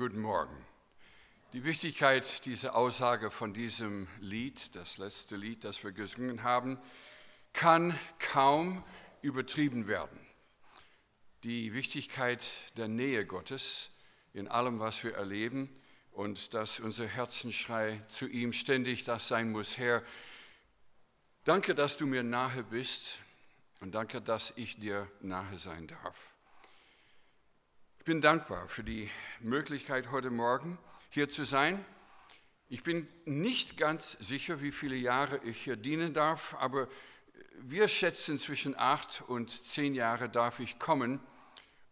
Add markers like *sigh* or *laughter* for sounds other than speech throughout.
Guten Morgen. Die Wichtigkeit dieser Aussage von diesem Lied, das letzte Lied, das wir gesungen haben, kann kaum übertrieben werden. Die Wichtigkeit der Nähe Gottes in allem, was wir erleben und dass unser Herzenschrei zu ihm ständig das sein muss. Herr, danke, dass du mir nahe bist und danke, dass ich dir nahe sein darf. Ich bin dankbar für die Möglichkeit, heute Morgen hier zu sein. Ich bin nicht ganz sicher, wie viele Jahre ich hier dienen darf, aber wir schätzen zwischen acht und zehn Jahre darf ich kommen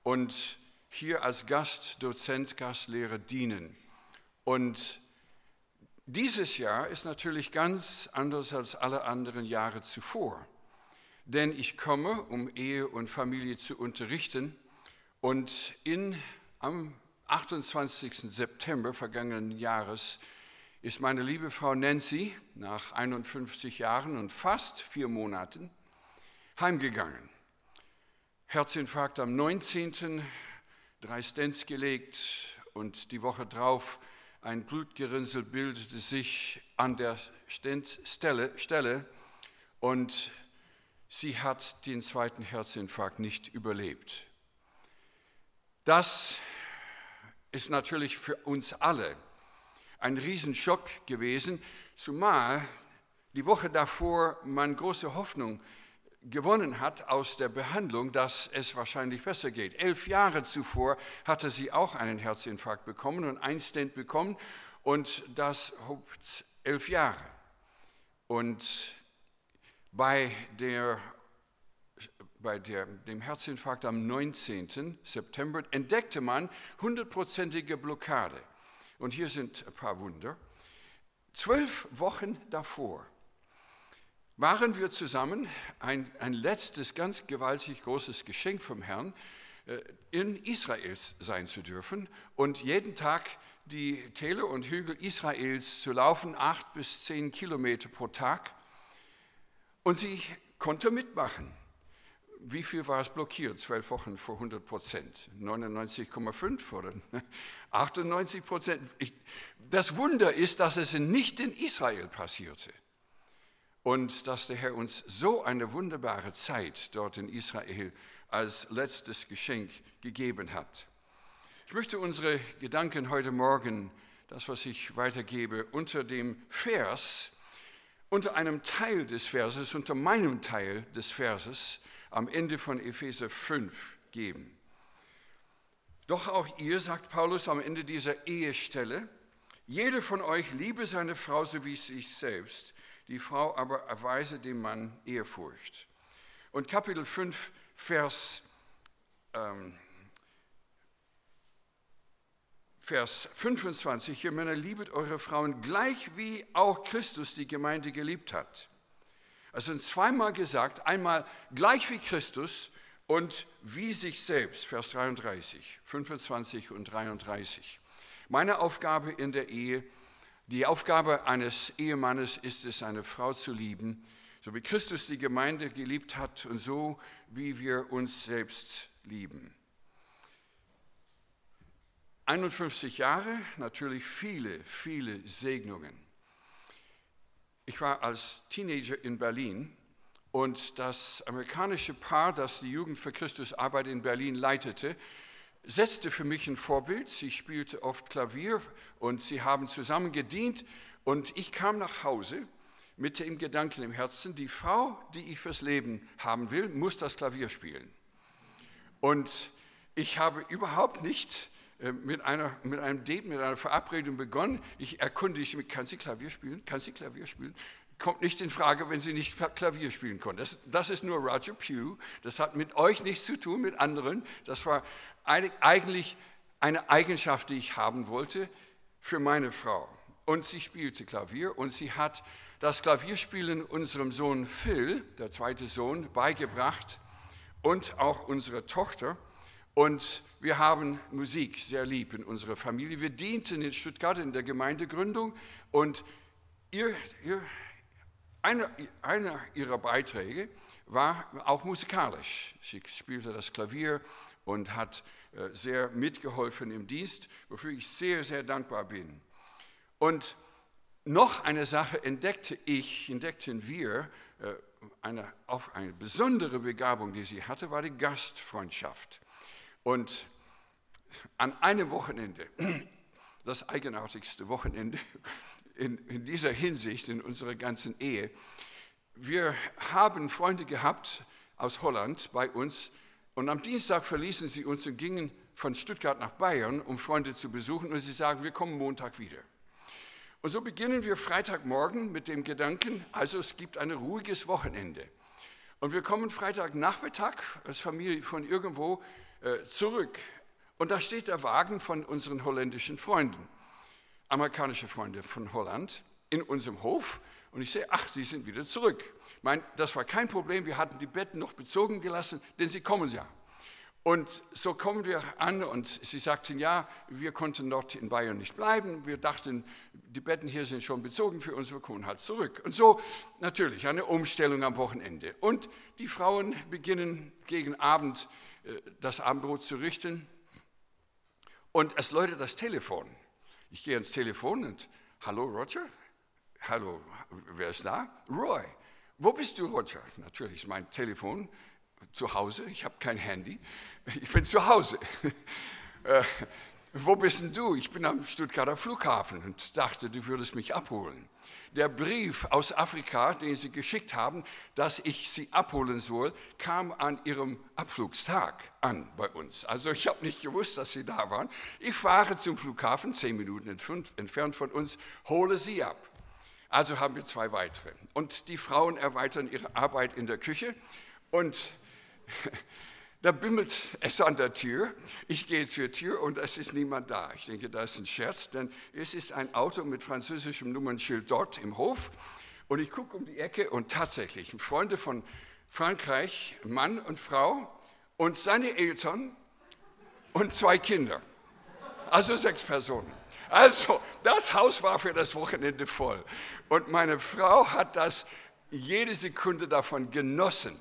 und hier als Gastdozent, Gastlehrer dienen. Und dieses Jahr ist natürlich ganz anders als alle anderen Jahre zuvor, denn ich komme, um Ehe und Familie zu unterrichten und in, am 28. September vergangenen Jahres ist meine liebe Frau Nancy nach 51 Jahren und fast vier Monaten heimgegangen. Herzinfarkt am 19. drei Stents gelegt und die Woche drauf ein Blutgerinnsel bildete sich an der Stelle und sie hat den zweiten Herzinfarkt nicht überlebt. Das ist natürlich für uns alle ein Riesenschock gewesen, zumal die Woche davor man große Hoffnung gewonnen hat aus der Behandlung, dass es wahrscheinlich besser geht. Elf Jahre zuvor hatte sie auch einen Herzinfarkt bekommen und ein Stent bekommen und das elf Jahre. Und bei der bei der, dem Herzinfarkt am 19. September entdeckte man hundertprozentige Blockade. Und hier sind ein paar Wunder. Zwölf Wochen davor waren wir zusammen, ein, ein letztes ganz gewaltig großes Geschenk vom Herrn, äh, in Israel sein zu dürfen und jeden Tag die Täler und Hügel Israels zu laufen, acht bis zehn Kilometer pro Tag. Und sie konnte mitmachen wie viel war es blockiert? Zwölf Wochen vor 100 Prozent. 99,5 oder 98 Prozent. Das Wunder ist, dass es nicht in Israel passierte. Und dass der Herr uns so eine wunderbare Zeit dort in Israel als letztes Geschenk gegeben hat. Ich möchte unsere Gedanken heute Morgen, das, was ich weitergebe, unter dem Vers, unter einem Teil des Verses, unter meinem Teil des Verses, am Ende von Epheser 5 geben. Doch auch ihr, sagt Paulus am Ende dieser Ehestelle, jede von euch liebe seine Frau so wie sich selbst, die Frau aber erweise dem Mann Ehrfurcht. Und Kapitel 5, Vers, ähm, Vers 25, ihr Männer, liebet eure Frauen gleich wie auch Christus die Gemeinde geliebt hat also zweimal gesagt, einmal gleich wie Christus und wie sich selbst, Vers 33, 25 und 33. Meine Aufgabe in der Ehe, die Aufgabe eines Ehemannes ist es, eine Frau zu lieben, so wie Christus die Gemeinde geliebt hat und so wie wir uns selbst lieben. 51 Jahre, natürlich viele, viele Segnungen. Ich war als Teenager in Berlin und das amerikanische Paar, das die Jugend für Christus Arbeit in Berlin leitete, setzte für mich ein Vorbild. Sie spielte oft Klavier und sie haben zusammen gedient und ich kam nach Hause mit dem Gedanken im Herzen, die Frau, die ich fürs Leben haben will, muss das Klavier spielen. Und ich habe überhaupt nicht mit, einer, mit einem Date, mit einer Verabredung begonnen. Ich erkundige mich, kann sie Klavier spielen? Kann sie Klavier spielen? Kommt nicht in Frage, wenn sie nicht Klavier spielen konnte. Das, das ist nur Roger Pugh. Das hat mit euch nichts zu tun, mit anderen. Das war eigentlich eine Eigenschaft, die ich haben wollte für meine Frau. Und sie spielte Klavier und sie hat das Klavierspielen unserem Sohn Phil, der zweite Sohn, beigebracht und auch unsere Tochter. Und wir haben Musik sehr lieb in unserer Familie. Wir dienten in Stuttgart in der Gemeindegründung und ihr, ihr, einer, einer ihrer Beiträge war auch musikalisch. Sie spielte das Klavier und hat äh, sehr mitgeholfen im Dienst, wofür ich sehr, sehr dankbar bin. Und noch eine Sache entdeckte ich, entdeckten wir, äh, eine, auf eine besondere Begabung, die sie hatte, war die Gastfreundschaft. Und an einem Wochenende, das eigenartigste Wochenende in, in dieser Hinsicht in unserer ganzen Ehe, wir haben Freunde gehabt aus Holland bei uns und am Dienstag verließen sie uns und gingen von Stuttgart nach Bayern, um Freunde zu besuchen und sie sagen, wir kommen Montag wieder. Und so beginnen wir Freitagmorgen mit dem Gedanken, also es gibt ein ruhiges Wochenende. Und wir kommen Freitagnachmittag als Familie von irgendwo zurück. Und da steht der Wagen von unseren holländischen Freunden, amerikanische Freunde von Holland, in unserem Hof. Und ich sehe, ach, die sind wieder zurück. Ich meine, das war kein Problem, wir hatten die Betten noch bezogen gelassen, denn sie kommen ja. Und so kommen wir an und sie sagten, ja, wir konnten dort in Bayern nicht bleiben. Wir dachten, die Betten hier sind schon bezogen für uns, wir kommen halt zurück. Und so natürlich eine Umstellung am Wochenende. Und die Frauen beginnen gegen Abend äh, das Abendbrot zu richten. Und es läutet das Telefon. Ich gehe ans Telefon und, hallo Roger? Hallo, wer ist da? Roy. Wo bist du, Roger? Natürlich ist mein Telefon zu Hause, ich habe kein Handy, ich bin zu Hause. *laughs* Äh, wo bist denn du? Ich bin am Stuttgarter Flughafen und dachte, du würdest mich abholen. Der Brief aus Afrika, den sie geschickt haben, dass ich sie abholen soll, kam an ihrem Abflugstag an bei uns. Also ich habe nicht gewusst, dass sie da waren. Ich fahre zum Flughafen, zehn Minuten entfernt von uns, hole sie ab. Also haben wir zwei weitere. Und die Frauen erweitern ihre Arbeit in der Küche und *laughs* da bimmelt es an der Tür. Ich gehe zur Tür und es ist niemand da. Ich denke, das ist ein Scherz, denn es ist ein Auto mit französischem Nummernschild dort im Hof. Und ich gucke um die Ecke und tatsächlich Freunde von Frankreich, Mann und Frau und seine Eltern und zwei Kinder. Also sechs Personen. Also, das Haus war für das Wochenende voll. Und meine Frau hat das jede Sekunde davon genossen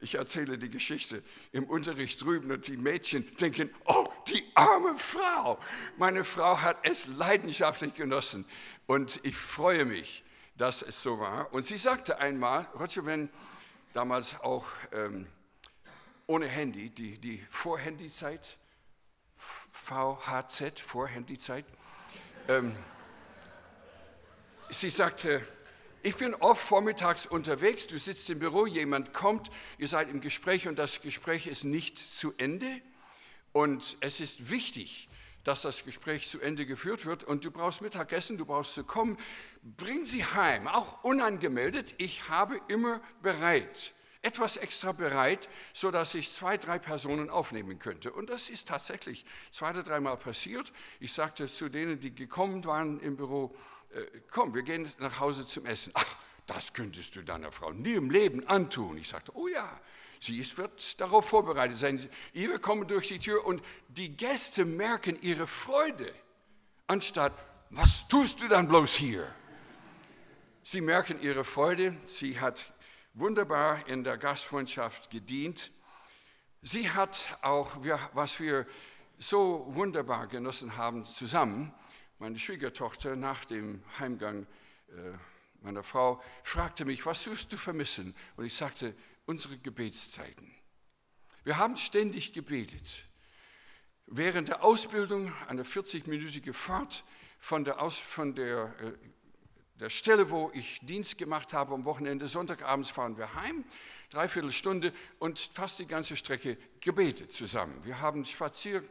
ich erzähle die Geschichte im Unterricht drüben und die Mädchen denken, oh, die arme Frau. Meine Frau hat es leidenschaftlich genossen und ich freue mich, dass es so war. Und sie sagte einmal, Roger, wenn damals auch ähm, ohne Handy, die, die Vorhandyzeit, VHZ, Vorhandyzeit, ähm, sie sagte, ich bin oft vormittags unterwegs, du sitzt im Büro, jemand kommt, ihr seid im Gespräch und das Gespräch ist nicht zu Ende. Und es ist wichtig, dass das Gespräch zu Ende geführt wird und du brauchst Mittagessen, du brauchst zu kommen. Bring sie heim, auch unangemeldet. Ich habe immer bereit, etwas extra bereit, sodass ich zwei, drei Personen aufnehmen könnte. Und das ist tatsächlich zwei oder dreimal passiert. Ich sagte zu denen, die gekommen waren im Büro, komm, wir gehen nach Hause zum Essen. Ach, das könntest du deiner Frau nie im Leben antun. Ich sagte, oh ja, sie ist, wird darauf vorbereitet sein. Ihre kommen durch die Tür und die Gäste merken ihre Freude, anstatt, was tust du dann bloß hier? Sie merken ihre Freude, sie hat wunderbar in der Gastfreundschaft gedient. Sie hat auch, was wir so wunderbar genossen haben zusammen, meine Schwiegertochter nach dem Heimgang äh, meiner Frau fragte mich, was wirst du vermissen? Und ich sagte, unsere Gebetszeiten. Wir haben ständig gebetet. Während der Ausbildung, eine 40-minütige Fahrt von der, Aus, von der, äh, der Stelle, wo ich Dienst gemacht habe am Wochenende, Sonntagabends fahren wir heim, dreiviertel Stunde und fast die ganze Strecke gebetet zusammen. Wir haben Spazier, äh,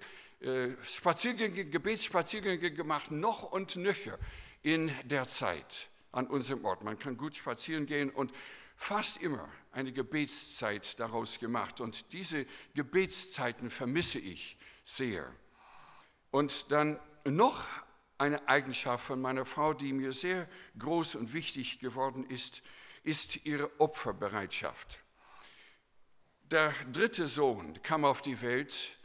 Spaziergänge, Gebetsspaziergänge gemacht, noch und nöcher in der Zeit an unserem Ort. Man kann gut spazieren gehen und fast immer eine Gebetszeit daraus gemacht. Und diese Gebetszeiten vermisse ich sehr. Und dann noch eine Eigenschaft von meiner Frau, die mir sehr groß und wichtig geworden ist, ist ihre Opferbereitschaft. Der dritte Sohn kam auf die Welt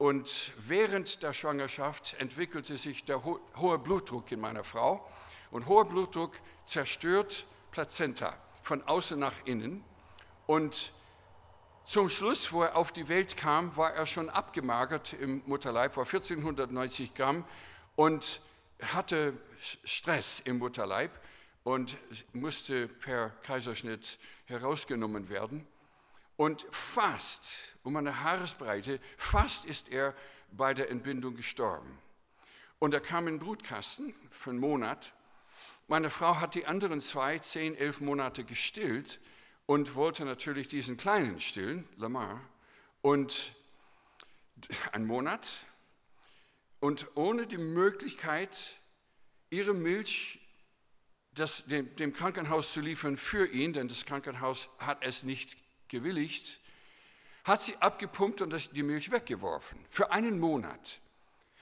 und während der Schwangerschaft entwickelte sich der ho hohe Blutdruck in meiner Frau. Und hoher Blutdruck zerstört Plazenta von außen nach innen. Und Zum Schluss, wo er auf die Welt kam, war er schon abgemagert im Mutterleib, war 1490 Gramm und hatte Stress im Mutterleib und musste per Kaiserschnitt herausgenommen werden. Und fast, um eine Haaresbreite, fast ist er bei der Entbindung gestorben. Und er kam in den Brutkasten für einen Monat. Meine Frau hat die anderen zwei, zehn, elf Monate gestillt und wollte natürlich diesen kleinen stillen, Lamar, und einen Monat. Und ohne die Möglichkeit, ihre Milch das, dem, dem Krankenhaus zu liefern für ihn, denn das Krankenhaus hat es nicht gewilligt, hat sie abgepumpt und die Milch weggeworfen. Für einen Monat.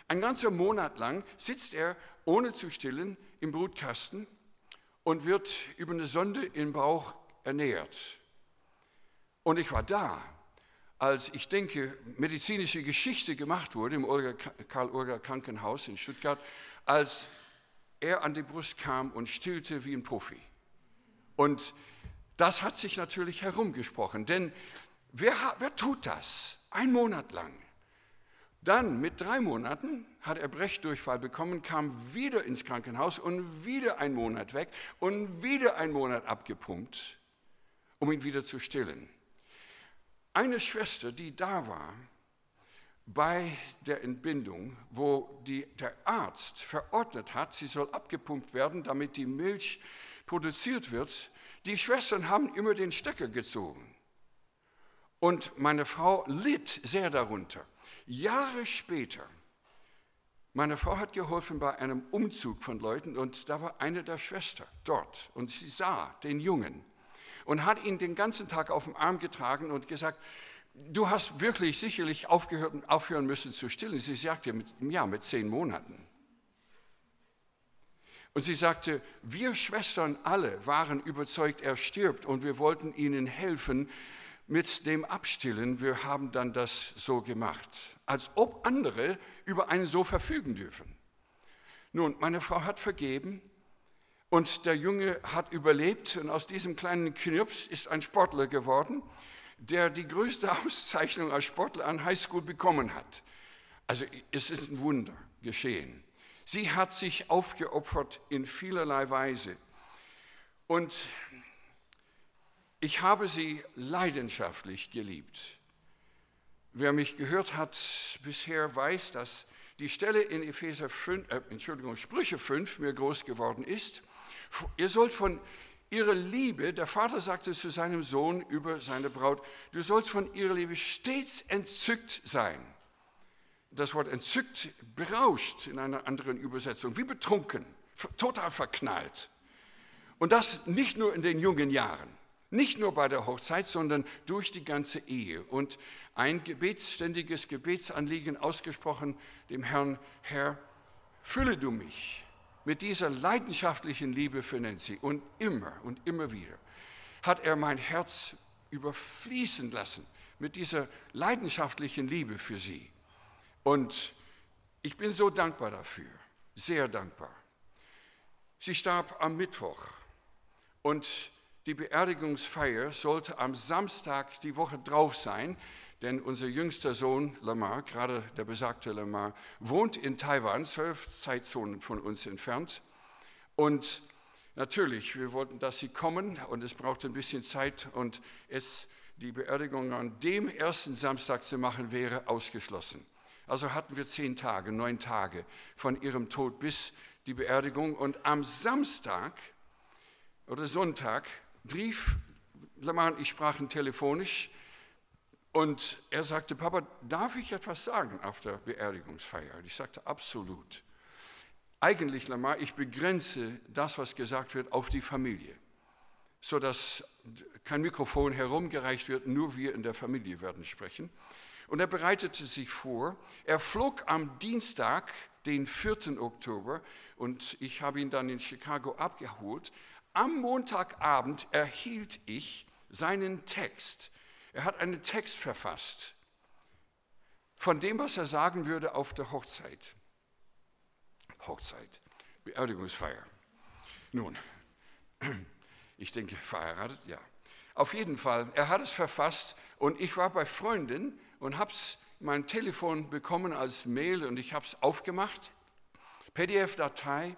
Ein ganzer Monat lang sitzt er ohne zu stillen im Brutkasten und wird über eine Sonde im Bauch ernährt. Und ich war da, als ich denke, medizinische Geschichte gemacht wurde im Karl-Urger Krankenhaus in Stuttgart, als er an die Brust kam und stillte wie ein Profi. Und das hat sich natürlich herumgesprochen, denn wer, wer tut das? Ein Monat lang. Dann mit drei Monaten hat er Brechdurchfall bekommen, kam wieder ins Krankenhaus und wieder ein Monat weg und wieder ein Monat abgepumpt, um ihn wieder zu stillen. Eine Schwester, die da war, bei der Entbindung, wo die, der Arzt verordnet hat, sie soll abgepumpt werden, damit die Milch produziert wird, die Schwestern haben immer den Stecker gezogen. Und meine Frau litt sehr darunter. Jahre später, meine Frau hat geholfen bei einem Umzug von Leuten und da war eine der Schwestern dort und sie sah den Jungen und hat ihn den ganzen Tag auf dem Arm getragen und gesagt, du hast wirklich sicherlich aufgehört, aufhören müssen zu stillen. Sie sagte, ja, mit zehn Monaten. Und sie sagte, wir Schwestern alle waren überzeugt, er stirbt und wir wollten ihnen helfen mit dem Abstillen. Wir haben dann das so gemacht, als ob andere über einen so verfügen dürfen. Nun, meine Frau hat vergeben und der Junge hat überlebt und aus diesem kleinen Knirps ist ein Sportler geworden der die größte *laughs* Auszeichnung als Sportler an Highschool bekommen hat. Also es ist ein Wunder geschehen. Sie hat sich aufgeopfert in vielerlei Weise. Und ich habe sie leidenschaftlich geliebt. Wer mich gehört hat bisher, weiß, dass die Stelle in Epheser 5, äh, Entschuldigung, Sprüche 5 mir groß geworden ist. Ihr sollt von ihre Liebe, der Vater sagte zu seinem Sohn über seine Braut, du sollst von ihrer Liebe stets entzückt sein. Das Wort entzückt berauscht in einer anderen Übersetzung, wie betrunken, total verknallt. Und das nicht nur in den jungen Jahren, nicht nur bei der Hochzeit, sondern durch die ganze Ehe. Und ein gebetsständiges Gebetsanliegen ausgesprochen dem Herrn, Herr, fülle du mich mit dieser leidenschaftlichen Liebe für Nancy und immer und immer wieder hat er mein Herz überfließen lassen mit dieser leidenschaftlichen Liebe für sie. Und ich bin so dankbar dafür, sehr dankbar. Sie starb am Mittwoch und die Beerdigungsfeier sollte am Samstag die Woche drauf sein. Denn unser jüngster Sohn Lamar, gerade der besagte Lamar, wohnt in Taiwan, zwölf Zeitzonen von uns entfernt. Und natürlich, wir wollten, dass sie kommen und es braucht ein bisschen Zeit und es, die Beerdigung an dem ersten Samstag zu machen, wäre ausgeschlossen. Also hatten wir zehn Tage, neun Tage von ihrem Tod bis die Beerdigung. Und am Samstag oder Sonntag rief Lamar und ich sprachen telefonisch und er sagte, Papa, darf ich etwas sagen auf der Beerdigungsfeier? Und ich sagte, absolut. Eigentlich, Lamar, ich begrenze das, was gesagt wird, auf die Familie, sodass kein Mikrofon herumgereicht wird, nur wir in der Familie werden sprechen. Und er bereitete sich vor. Er flog am Dienstag, den 4. Oktober, und ich habe ihn dann in Chicago abgeholt. Am Montagabend erhielt ich seinen Text er hat einen Text verfasst von dem, was er sagen würde auf der Hochzeit. Hochzeit, Beerdigungsfeier. Nun, *clears throat* ich denke, verheiratet, ja. Auf jeden Fall, er hat es verfasst und ich war bei Freunden und habe mein Telefon bekommen als Mail und ich habe es aufgemacht, PDF-Datei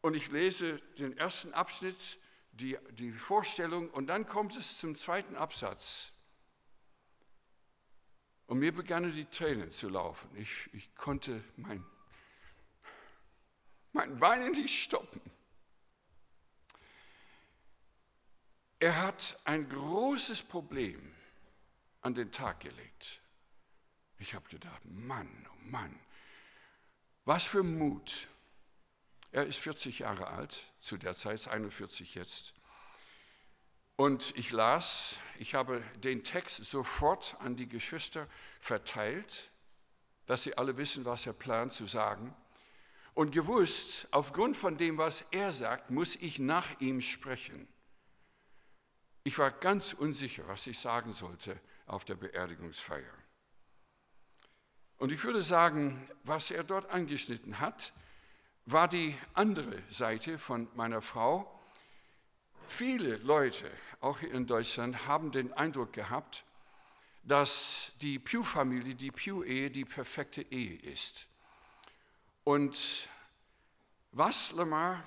und ich lese den ersten Abschnitt, die, die Vorstellung und dann kommt es zum zweiten Absatz. Und mir begannen die Tränen zu laufen. Ich, ich konnte mein, mein Weinen nicht stoppen. Er hat ein großes Problem an den Tag gelegt. Ich habe gedacht, Mann, oh Mann, was für Mut. Er ist 40 Jahre alt, zu der Zeit 41 jetzt. Und ich las, ich habe den Text sofort an die Geschwister verteilt, dass sie alle wissen, was er plant zu sagen. Und gewusst, aufgrund von dem, was er sagt, muss ich nach ihm sprechen. Ich war ganz unsicher, was ich sagen sollte auf der Beerdigungsfeier. Und ich würde sagen, was er dort angeschnitten hat, war die andere Seite von meiner Frau, Viele Leute, auch hier in Deutschland, haben den Eindruck gehabt, dass die Pew-Familie, die Pew-Ehe die perfekte Ehe ist. Und was Lamar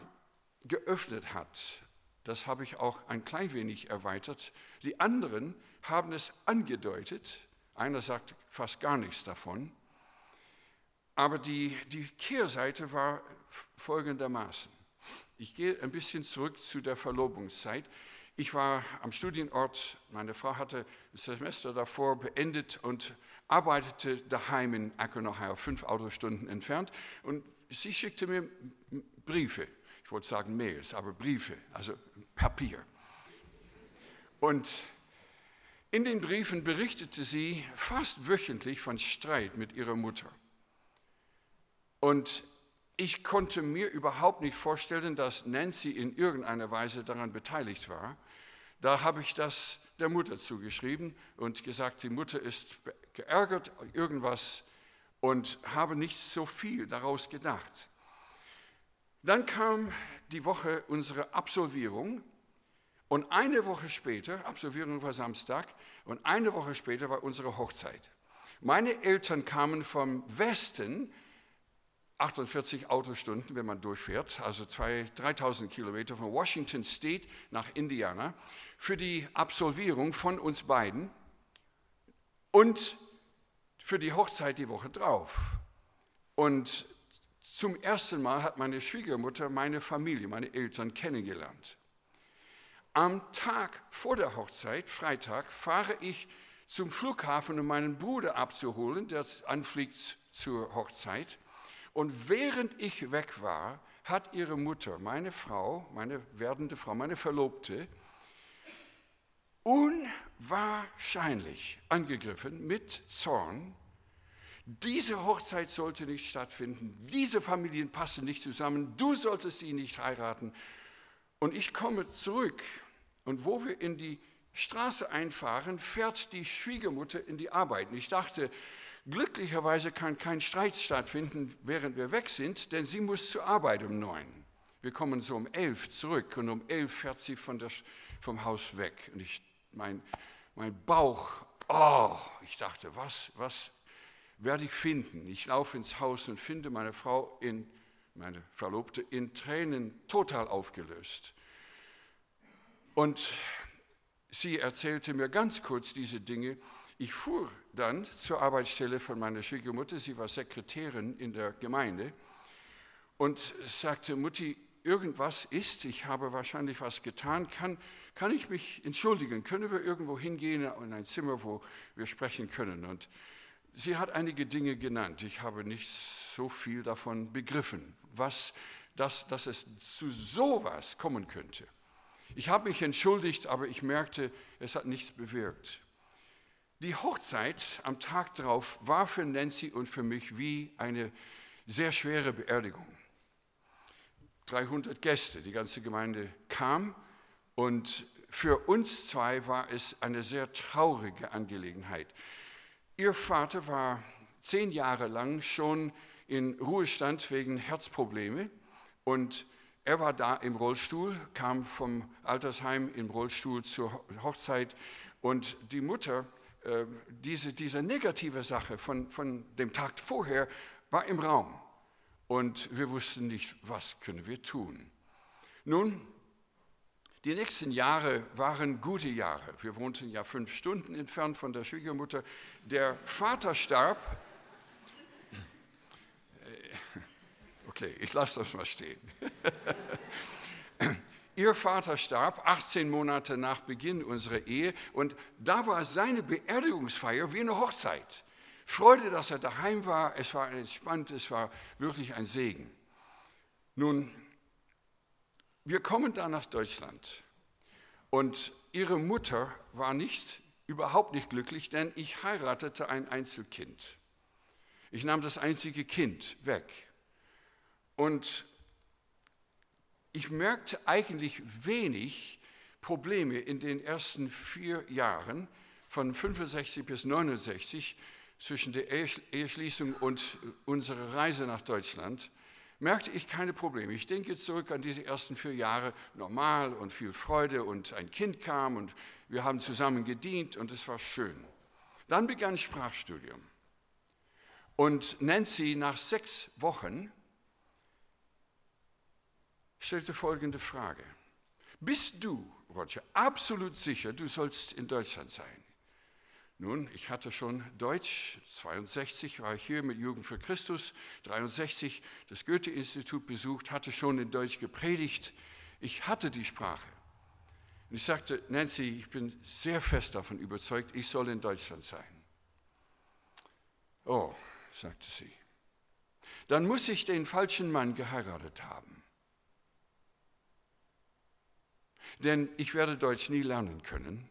geöffnet hat, das habe ich auch ein klein wenig erweitert. Die anderen haben es angedeutet. Einer sagt fast gar nichts davon. Aber die, die Kehrseite war folgendermaßen. Ich gehe ein bisschen zurück zu der Verlobungszeit. Ich war am Studienort, meine Frau hatte das Semester davor beendet und arbeitete daheim in Akron, Ohio, fünf Autostunden entfernt. Und sie schickte mir Briefe, ich wollte sagen Mails, aber Briefe, also Papier. Und in den Briefen berichtete sie fast wöchentlich von Streit mit ihrer Mutter. Und ich konnte mir überhaupt nicht vorstellen, dass Nancy in irgendeiner Weise daran beteiligt war. Da habe ich das der Mutter zugeschrieben und gesagt, die Mutter ist geärgert, irgendwas und habe nicht so viel daraus gedacht. Dann kam die Woche unserer Absolvierung und eine Woche später, Absolvierung war Samstag, und eine Woche später war unsere Hochzeit. Meine Eltern kamen vom Westen 48 Autostunden, wenn man durchfährt, also 3000 Kilometer von Washington State nach Indiana, für die Absolvierung von uns beiden und für die Hochzeit die Woche drauf. Und zum ersten Mal hat meine Schwiegermutter meine Familie, meine Eltern kennengelernt. Am Tag vor der Hochzeit, Freitag, fahre ich zum Flughafen, um meinen Bruder abzuholen, der anfliegt zur Hochzeit. Und während ich weg war, hat ihre Mutter, meine Frau, meine werdende Frau, meine Verlobte, unwahrscheinlich angegriffen mit Zorn. Diese Hochzeit sollte nicht stattfinden, diese Familien passen nicht zusammen, du solltest ihn nicht heiraten. Und ich komme zurück und wo wir in die Straße einfahren, fährt die Schwiegermutter in die Arbeit. Und ich dachte, Glücklicherweise kann kein Streit stattfinden, während wir weg sind, denn sie muss zur Arbeit um neun. Wir kommen so um elf zurück und um elf fährt sie von der, vom Haus weg. Und ich, mein, mein Bauch, oh, ich dachte, was, was werde ich finden? Ich laufe ins Haus und finde meine Frau in, meine Verlobte in Tränen total aufgelöst. Und sie erzählte mir ganz kurz diese Dinge. Ich fuhr dann zur Arbeitsstelle von meiner Schwiegermutter, sie war Sekretärin in der Gemeinde und sagte, Mutti, irgendwas ist, ich habe wahrscheinlich was getan, kann, kann ich mich entschuldigen, können wir irgendwo hingehen in ein Zimmer, wo wir sprechen können? Und sie hat einige Dinge genannt, ich habe nicht so viel davon begriffen, was, dass, dass es zu sowas kommen könnte. Ich habe mich entschuldigt, aber ich merkte, es hat nichts bewirkt. Die Hochzeit am Tag darauf war für Nancy und für mich wie eine sehr schwere Beerdigung. 300 Gäste, die ganze Gemeinde kam und für uns zwei war es eine sehr traurige Angelegenheit. Ihr Vater war zehn Jahre lang schon in Ruhestand wegen Herzprobleme und er war da im Rollstuhl, kam vom Altersheim im Rollstuhl zur Hochzeit und die Mutter, äh, diese, diese negative Sache von, von dem Tag vorher, war im Raum. Und wir wussten nicht, was können wir tun. Nun, die nächsten Jahre waren gute Jahre. Wir wohnten ja fünf Stunden entfernt von der Schwiegermutter. Der Vater starb. Okay, ich lasse das mal stehen. *laughs* Ihr Vater starb 18 Monate nach Beginn unserer Ehe und da war seine Beerdigungsfeier wie eine Hochzeit. Freude, dass er daheim war, es war entspannt, es war wirklich ein Segen. Nun, wir kommen da nach Deutschland und ihre Mutter war nicht, überhaupt nicht glücklich, denn ich heiratete ein Einzelkind. Ich nahm das einzige Kind weg. Und ich merkte eigentlich wenig Probleme in den ersten vier Jahren von 65 bis 69 zwischen der Eheschließung und unserer Reise nach Deutschland merkte ich keine Probleme. Ich denke zurück an diese ersten vier Jahre, normal und viel Freude und ein Kind kam und wir haben zusammen gedient und es war schön. Dann begann Sprachstudium. Und Nancy nach sechs Wochen stellte folgende Frage. Bist du, Roger, absolut sicher, du sollst in Deutschland sein? Nun, ich hatte schon Deutsch, 62 war ich hier mit Jugend für Christus, 63 das Goethe-Institut besucht, hatte schon in Deutsch gepredigt. Ich hatte die Sprache. Und ich sagte, Nancy, ich bin sehr fest davon überzeugt, ich soll in Deutschland sein. Oh, sagte sie, dann muss ich den falschen Mann geheiratet haben. Denn ich werde Deutsch nie lernen können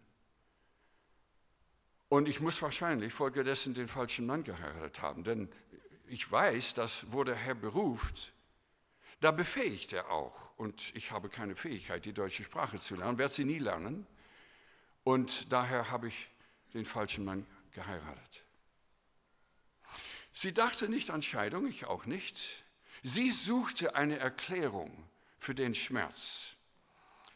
und ich muss wahrscheinlich folgedessen den falschen Mann geheiratet haben, denn ich weiß, dass wo der Herr beruft, da befähigt er auch. Und ich habe keine Fähigkeit, die deutsche Sprache zu lernen, werde sie nie lernen. Und daher habe ich den falschen Mann geheiratet. Sie dachte nicht an Scheidung, ich auch nicht. Sie suchte eine Erklärung für den Schmerz.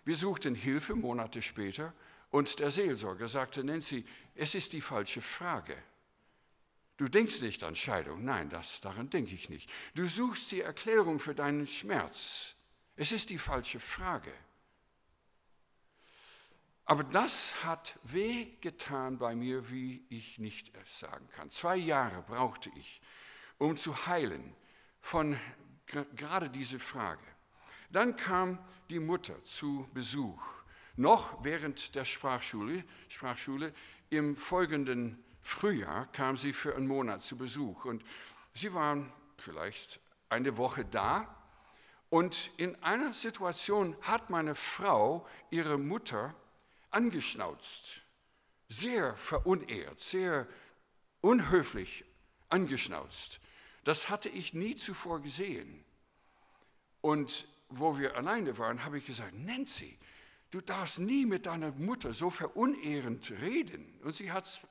Wir suchten Hilfe Monate später und der Seelsorger sagte, Nancy, es ist die falsche Frage. Du denkst nicht an Scheidung. Nein, das, daran denke ich nicht. Du suchst die Erklärung für deinen Schmerz. Es ist die falsche Frage. Aber das hat weh getan bei mir, wie ich nicht sagen kann. Zwei Jahre brauchte ich, um zu heilen von gerade diese Frage. Dann kam die Mutter zu Besuch noch während der Sprachschule, Sprachschule im folgenden Frühjahr kam sie für einen Monat zu Besuch und sie waren vielleicht eine Woche da und in einer Situation hat meine Frau ihre Mutter angeschnauzt, sehr verunehrt, sehr unhöflich angeschnauzt. Das hatte ich nie zuvor gesehen. Und wo wir alleine waren, habe ich gesagt, Nancy, du darfst nie mit deiner Mutter so verunehrend reden. Und sie hat es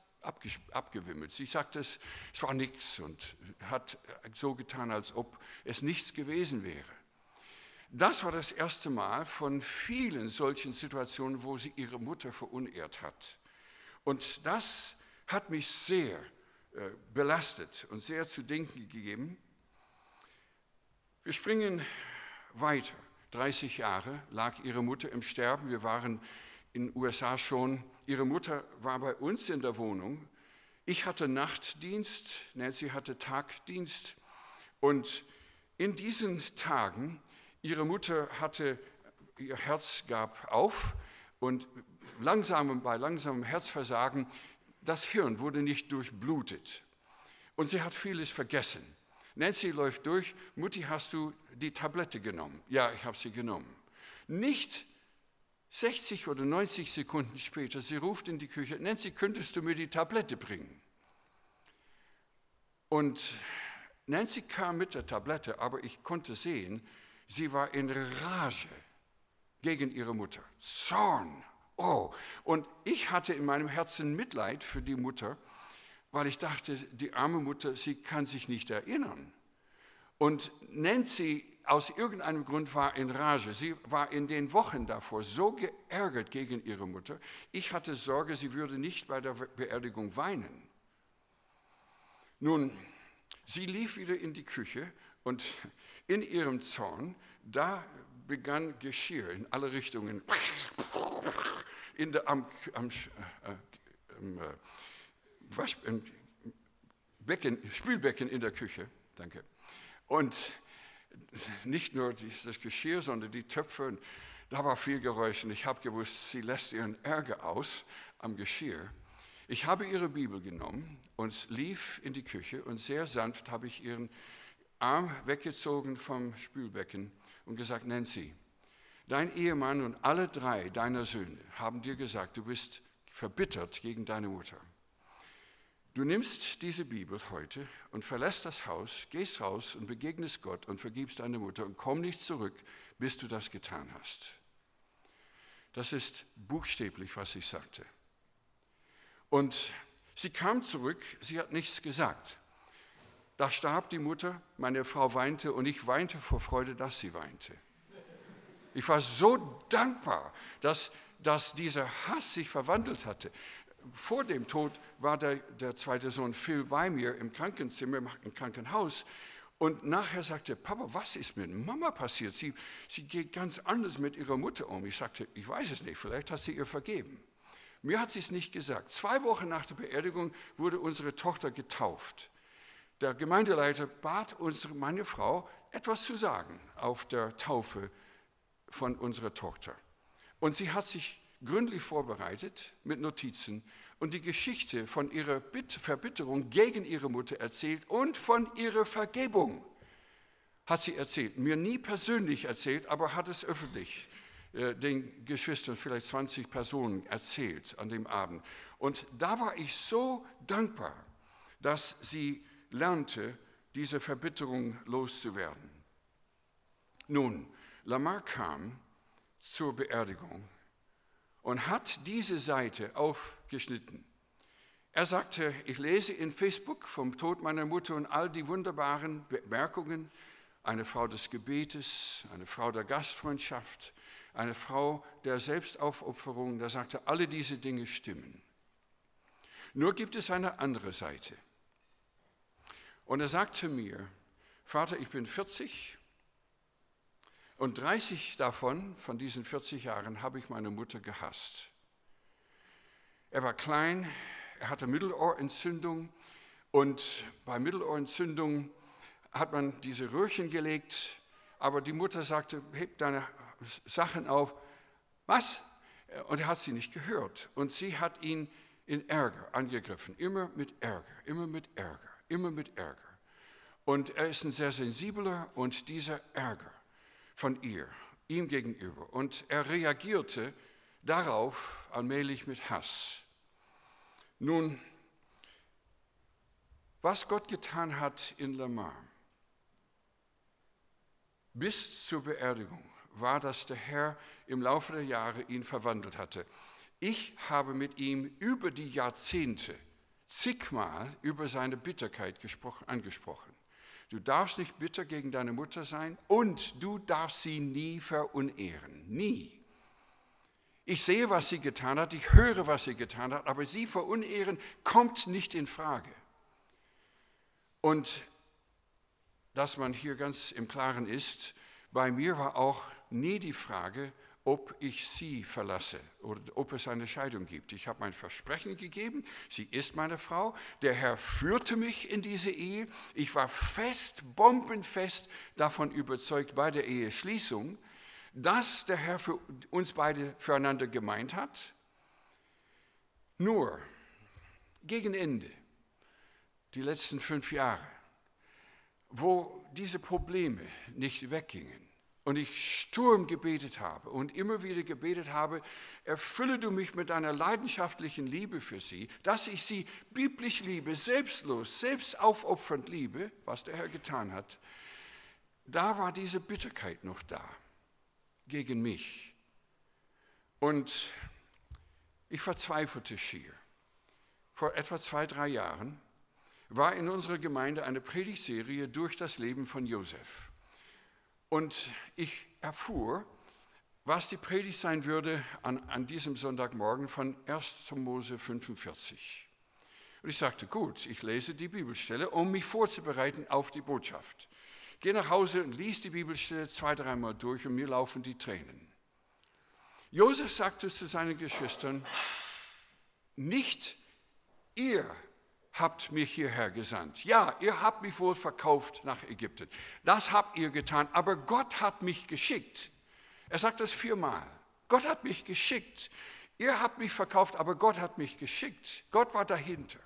abgewimmelt. Sie sagte, es, es war nichts und hat so getan, als ob es nichts gewesen wäre. Das war das erste Mal von vielen solchen Situationen, wo sie ihre Mutter verunehrt hat. Und das hat mich sehr äh, belastet und sehr zu denken gegeben. Wir springen weiter. 30 Jahre lag ihre Mutter im Sterben. Wir waren in den USA schon. Ihre Mutter war bei uns in der Wohnung. Ich hatte Nachtdienst, Nancy hatte Tagdienst. Und in diesen Tagen, ihre Mutter hatte, ihr Herz gab auf und langsam, bei langsamem Herzversagen, das Hirn wurde nicht durchblutet. Und sie hat vieles vergessen. Nancy läuft durch, Mutti, hast du die Tablette genommen? Ja, ich habe sie genommen. Nicht 60 oder 90 Sekunden später, sie ruft in die Küche, Nancy, könntest du mir die Tablette bringen? Und Nancy kam mit der Tablette, aber ich konnte sehen, sie war in Rage gegen ihre Mutter. Zorn. Oh, und ich hatte in meinem Herzen Mitleid für die Mutter, weil ich dachte, die arme Mutter, sie kann sich nicht erinnern. Und Nancy aus irgendeinem Grund war in Rage. Sie war in den Wochen davor so geärgert gegen ihre Mutter. Ich hatte Sorge, sie würde nicht bei der Beerdigung weinen. Nun, sie lief wieder in die Küche und in ihrem Zorn, da begann Geschirr in alle Richtungen in der, am, am äh, im, äh, Wasch, Becken, Spülbecken in der Küche. Danke. Und nicht nur das Geschirr, sondern die Töpfe. Da war viel Geräusch und ich habe gewusst, sie lässt ihren Ärger aus am Geschirr. Ich habe ihre Bibel genommen und lief in die Küche und sehr sanft habe ich ihren Arm weggezogen vom Spülbecken und gesagt, Nancy, dein Ehemann und alle drei deiner Söhne haben dir gesagt, du bist verbittert gegen deine Mutter. Du nimmst diese Bibel heute und verlässt das Haus, gehst raus und begegnest Gott und vergibst deine Mutter und komm nicht zurück, bis du das getan hast. Das ist buchstäblich, was ich sagte. Und sie kam zurück, sie hat nichts gesagt. Da starb die Mutter, meine Frau weinte und ich weinte vor Freude, dass sie weinte. Ich war so dankbar, dass, dass dieser Hass sich verwandelt hatte vor dem Tod war der, der zweite Sohn Phil bei mir im Krankenzimmer, im Krankenhaus. Und nachher sagte Papa, was ist mit Mama passiert? Sie, sie geht ganz anders mit ihrer Mutter um. Ich sagte, ich weiß es nicht, vielleicht hat sie ihr vergeben. Mir hat sie es nicht gesagt. Zwei Wochen nach der Beerdigung wurde unsere Tochter getauft. Der Gemeindeleiter bat unsere, meine Frau, etwas zu sagen auf der Taufe von unserer Tochter. Und sie hat sich gründlich vorbereitet mit Notizen und die Geschichte von ihrer Verbitterung gegen ihre Mutter erzählt und von ihrer Vergebung hat sie erzählt. Mir nie persönlich erzählt, aber hat es öffentlich äh, den Geschwistern, vielleicht 20 Personen, erzählt an dem Abend. Und da war ich so dankbar, dass sie lernte, diese Verbitterung loszuwerden. Nun, Lamar kam zur Beerdigung und hat diese Seite aufgeschnitten. Er sagte, ich lese in Facebook vom Tod meiner Mutter und all die wunderbaren Bemerkungen, eine Frau des Gebetes, eine Frau der Gastfreundschaft, eine Frau der Selbstaufopferung, da sagte, alle diese Dinge stimmen. Nur gibt es eine andere Seite. Und er sagte mir, Vater, ich bin 40 und 30 davon, von diesen 40 Jahren, habe ich meine Mutter gehasst. Er war klein, er hatte Mittelohrentzündung und bei Mittelohrentzündung hat man diese Röhrchen gelegt, aber die Mutter sagte, heb deine Sachen auf. Was? Und er hat sie nicht gehört. Und sie hat ihn in Ärger angegriffen, immer mit Ärger, immer mit Ärger, immer mit Ärger. Und er ist ein sehr sensibler und dieser Ärger von ihr, ihm gegenüber. Und er reagierte darauf allmählich mit Hass. Nun, was Gott getan hat in Lamar, bis zur Beerdigung, war, dass der Herr im Laufe der Jahre ihn verwandelt hatte. Ich habe mit ihm über die Jahrzehnte zigmal über seine Bitterkeit angesprochen. Du darfst nicht bitter gegen deine Mutter sein und du darfst sie nie verunehren. Nie. Ich sehe, was sie getan hat, ich höre, was sie getan hat, aber sie verunehren kommt nicht in Frage. Und dass man hier ganz im Klaren ist, bei mir war auch nie die Frage, ob ich sie verlasse oder ob es eine Scheidung gibt. Ich habe mein Versprechen gegeben, sie ist meine Frau, der Herr führte mich in diese Ehe, ich war fest, bombenfest davon überzeugt bei der Eheschließung, dass der Herr für uns beide füreinander gemeint hat. Nur gegen Ende, die letzten fünf Jahre, wo diese Probleme nicht weggingen, und ich Sturm gebetet habe und immer wieder gebetet habe, erfülle du mich mit deiner leidenschaftlichen Liebe für sie, dass ich sie biblisch liebe, selbstlos, selbstaufopfernd liebe, was der Herr getan hat, da war diese Bitterkeit noch da gegen mich. Und ich verzweifelte schier. Vor etwa zwei, drei Jahren war in unserer Gemeinde eine Predigtserie durch das Leben von Josef. Und ich erfuhr, was die Predigt sein würde an, an diesem Sonntagmorgen von 1. Mose 45. Und ich sagte, gut, ich lese die Bibelstelle, um mich vorzubereiten auf die Botschaft. Geh nach Hause und lies die Bibelstelle zwei, dreimal durch und mir laufen die Tränen. Josef sagte zu seinen Geschwistern, nicht ihr habt mich hierher gesandt. Ja, ihr habt mich wohl verkauft nach Ägypten. Das habt ihr getan, aber Gott hat mich geschickt. Er sagt das viermal. Gott hat mich geschickt. Ihr habt mich verkauft, aber Gott hat mich geschickt. Gott war dahinter.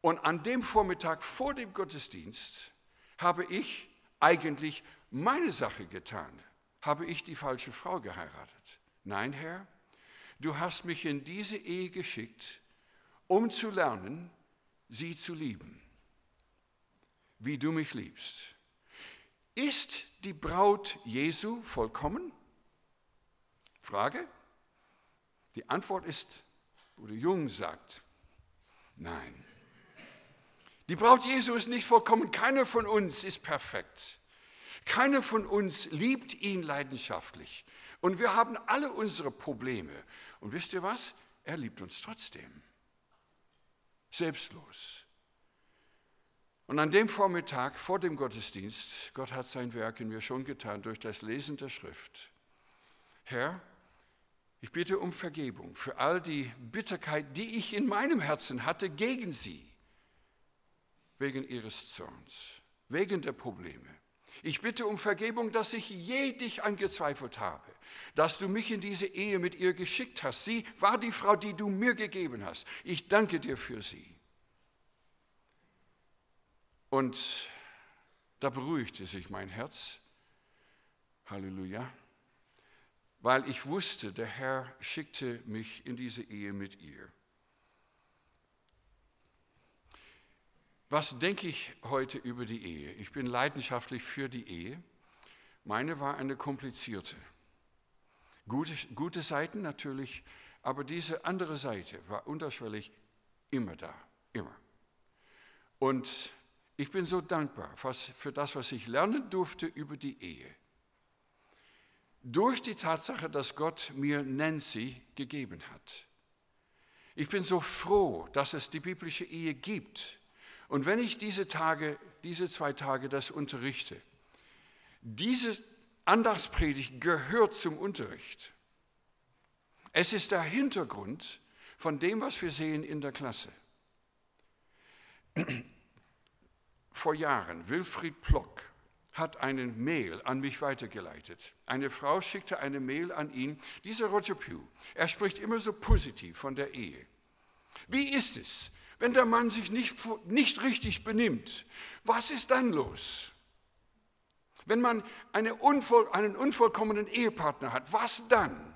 Und an dem Vormittag vor dem Gottesdienst habe ich eigentlich meine Sache getan. Habe ich die falsche Frau geheiratet? Nein, Herr, du hast mich in diese Ehe geschickt, um zu lernen, sie zu lieben, wie du mich liebst. Ist die Braut Jesu vollkommen? Frage. Die Antwort ist, Bruder Jung sagt, nein. Die Braut Jesu ist nicht vollkommen. Keiner von uns ist perfekt. Keiner von uns liebt ihn leidenschaftlich. Und wir haben alle unsere Probleme. Und wisst ihr was? Er liebt uns trotzdem. Selbstlos. Und an dem Vormittag vor dem Gottesdienst, Gott hat sein Werk in mir schon getan durch das Lesen der Schrift. Herr, ich bitte um Vergebung für all die Bitterkeit, die ich in meinem Herzen hatte gegen sie, wegen ihres Zorns, wegen der Probleme. Ich bitte um Vergebung, dass ich je dich angezweifelt habe, dass du mich in diese Ehe mit ihr geschickt hast. Sie war die Frau, die du mir gegeben hast. Ich danke dir für sie. Und da beruhigte sich mein Herz. Halleluja. Weil ich wusste, der Herr schickte mich in diese Ehe mit ihr. Was denke ich heute über die Ehe? Ich bin leidenschaftlich für die Ehe. Meine war eine komplizierte. Gute, gute Seiten natürlich, aber diese andere Seite war unterschwellig immer da, immer. Und ich bin so dankbar für das, was ich lernen durfte über die Ehe. Durch die Tatsache, dass Gott mir Nancy gegeben hat. Ich bin so froh, dass es die biblische Ehe gibt. Und wenn ich diese Tage, diese zwei Tage das unterrichte, diese Andachtspredigt gehört zum Unterricht. Es ist der Hintergrund von dem, was wir sehen in der Klasse *clears throat* vor Jahren, Wilfried Plock, hat einen Mail an mich weitergeleitet. Eine Frau schickte eine Mail an ihn. Dieser Roger Pugh, er spricht immer so positiv von der Ehe. Wie ist es, wenn der Mann sich nicht, nicht richtig benimmt? Was ist dann los? Wenn man eine unvoll, einen unvollkommenen Ehepartner hat, was dann?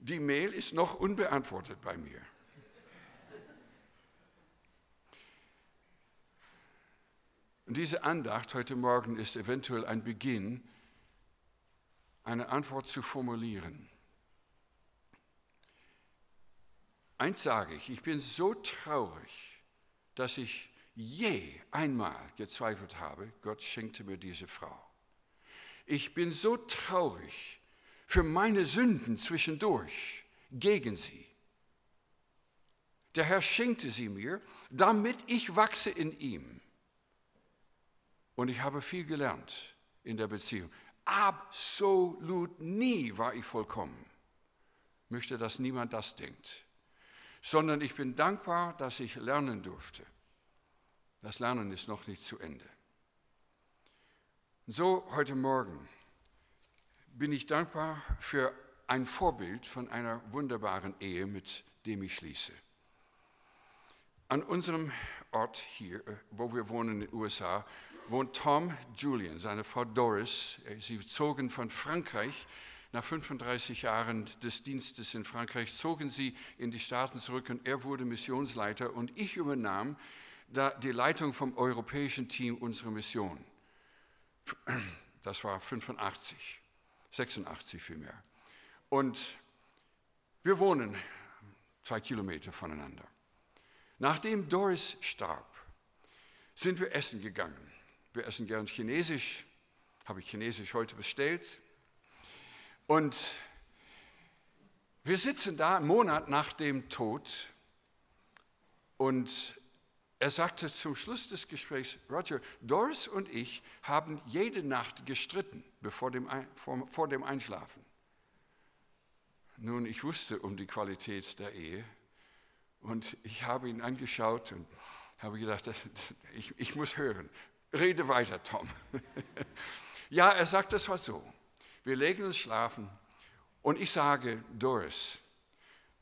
Die Mail ist noch unbeantwortet bei mir. Und diese Andacht heute Morgen ist eventuell ein Beginn, eine Antwort zu formulieren. Eins sage ich, ich bin so traurig, dass ich je einmal gezweifelt habe, Gott schenkte mir diese Frau. Ich bin so traurig für meine Sünden zwischendurch gegen sie. Der Herr schenkte sie mir, damit ich wachse in ihm. Und ich habe viel gelernt in der Beziehung. Absolut nie war ich vollkommen. Möchte, dass niemand das denkt. Sondern ich bin dankbar, dass ich lernen durfte. Das Lernen ist noch nicht zu Ende. So heute Morgen bin ich dankbar für ein Vorbild von einer wunderbaren Ehe, mit dem ich schließe. An unserem Ort hier, äh, wo wir wohnen in den USA, wohnt Tom Julian, seine Frau Doris. Sie zogen von Frankreich nach 35 Jahren des Dienstes in Frankreich, zogen sie in die Staaten zurück und er wurde Missionsleiter und ich übernahm die Leitung vom europäischen Team unserer Mission. Das war 85, 86 vielmehr. Und wir wohnen zwei Kilometer voneinander. Nachdem Doris starb, sind wir essen gegangen. Wir essen gern Chinesisch, habe ich Chinesisch heute bestellt. Und wir sitzen da einen Monat nach dem Tod und er sagte zum Schluss des Gesprächs, Roger, Doris und ich haben jede Nacht gestritten bevor dem, vor, vor dem Einschlafen. Nun, ich wusste um die Qualität der Ehe und ich habe ihn angeschaut und habe gedacht, ich, ich muss hören. Rede weiter, Tom. *laughs* ja, er sagt, das war so. Wir legen uns schlafen und ich sage, Doris,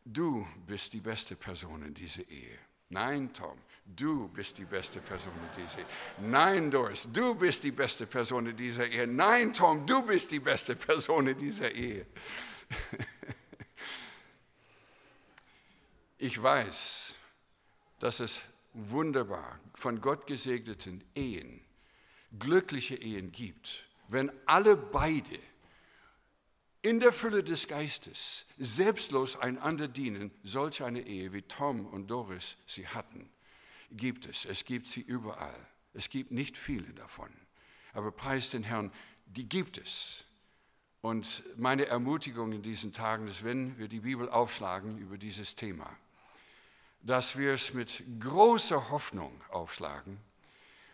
du bist die beste Person in dieser Ehe. Nein, Tom, du bist die beste Person in dieser Ehe. Nein, Doris, du bist die beste Person in dieser Ehe. Nein, Tom, du bist die beste Person in dieser Ehe. *laughs* Ich weiß, dass es wunderbar von Gott gesegneten Ehen, glückliche Ehen gibt, wenn alle beide in der Fülle des Geistes selbstlos einander dienen, solch eine Ehe wie Tom und Doris sie hatten, gibt es. Es gibt sie überall. Es gibt nicht viele davon. Aber preis den Herrn, die gibt es. Und meine Ermutigung in diesen Tagen ist, wenn wir die Bibel aufschlagen über dieses Thema, dass wir es mit großer Hoffnung aufschlagen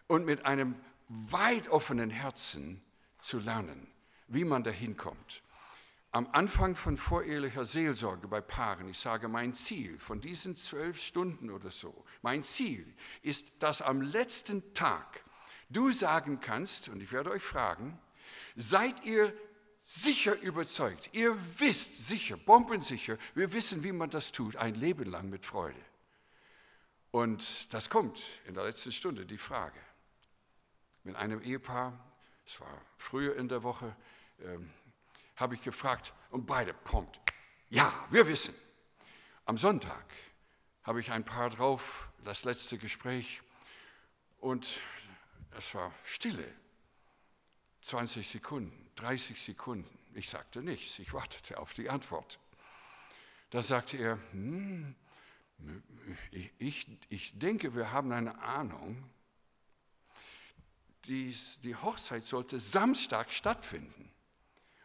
und mit einem weit offenen Herzen zu lernen, wie man dahin kommt. Am Anfang von vorehelicher Seelsorge bei Paaren, ich sage, mein Ziel von diesen zwölf Stunden oder so, mein Ziel ist, dass am letzten Tag du sagen kannst, und ich werde euch fragen, seid ihr sicher überzeugt, ihr wisst sicher, bombensicher, wir wissen, wie man das tut, ein Leben lang mit Freude. Und das kommt in der letzten Stunde, die Frage. Mit einem Ehepaar, es war früher in der Woche, ähm, habe ich gefragt und beide prompt, ja, wir wissen. Am Sonntag habe ich ein paar drauf, das letzte Gespräch, und es war Stille. 20 Sekunden, 30 Sekunden. Ich sagte nichts, ich wartete auf die Antwort. Da sagte er, hm, ich, ich, ich denke, wir haben eine Ahnung, die, die Hochzeit sollte Samstag stattfinden.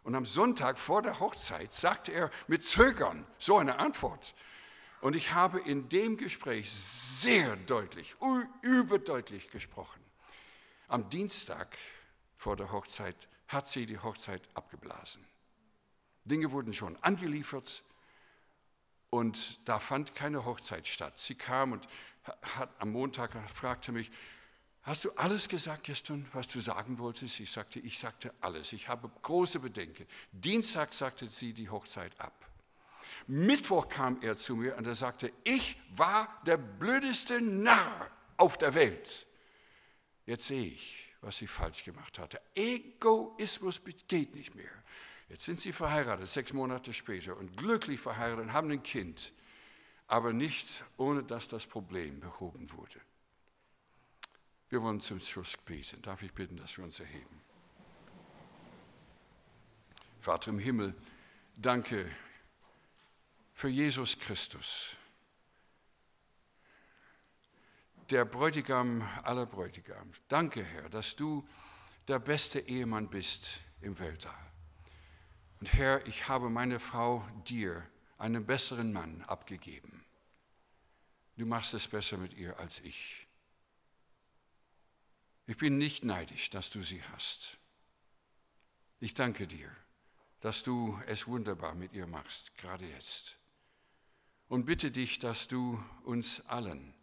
Und am Sonntag vor der Hochzeit sagte er mit Zögern so eine Antwort. Und ich habe in dem Gespräch sehr deutlich, überdeutlich gesprochen. Am Dienstag vor der Hochzeit hat sie die Hochzeit abgeblasen. Dinge wurden schon angeliefert, und da fand keine Hochzeit statt. Sie kam und hat am Montag fragte mich, hast du alles gesagt gestern, was du sagen wolltest? Ich sagte, ich sagte alles. Ich habe große Bedenken. Dienstag sagte sie die Hochzeit ab. Mittwoch kam er zu mir und er sagte, ich war der blödeste Narr auf der Welt. Jetzt sehe ich, was sie falsch gemacht hatte. Egoismus geht nicht mehr. Jetzt sind sie verheiratet, sechs Monate später, und glücklich verheiratet und haben ein Kind, aber nicht ohne dass das Problem behoben wurde. Wir wollen zum Schluss beten. Darf ich bitten, dass wir uns erheben? Vater im Himmel, danke für Jesus Christus, der Bräutigam aller Bräutigam. Danke, Herr, dass du der beste Ehemann bist im Weltall. Und Herr, ich habe meine Frau dir, einen besseren Mann, abgegeben. Du machst es besser mit ihr als ich. Ich bin nicht neidisch, dass du sie hast. Ich danke dir, dass du es wunderbar mit ihr machst, gerade jetzt. Und bitte dich, dass du uns allen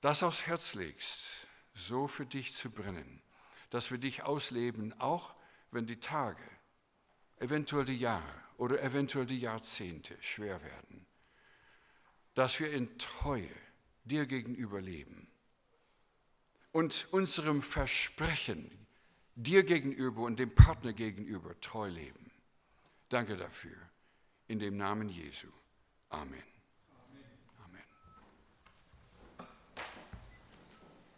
das aufs Herz legst, so für dich zu brennen, dass wir dich ausleben, auch wenn die Tage eventuell die Jahre oder eventuell die Jahrzehnte schwer werden, dass wir in Treue dir gegenüber leben und unserem Versprechen dir gegenüber und dem Partner gegenüber treu leben. Danke dafür. In dem Namen Jesu. Amen.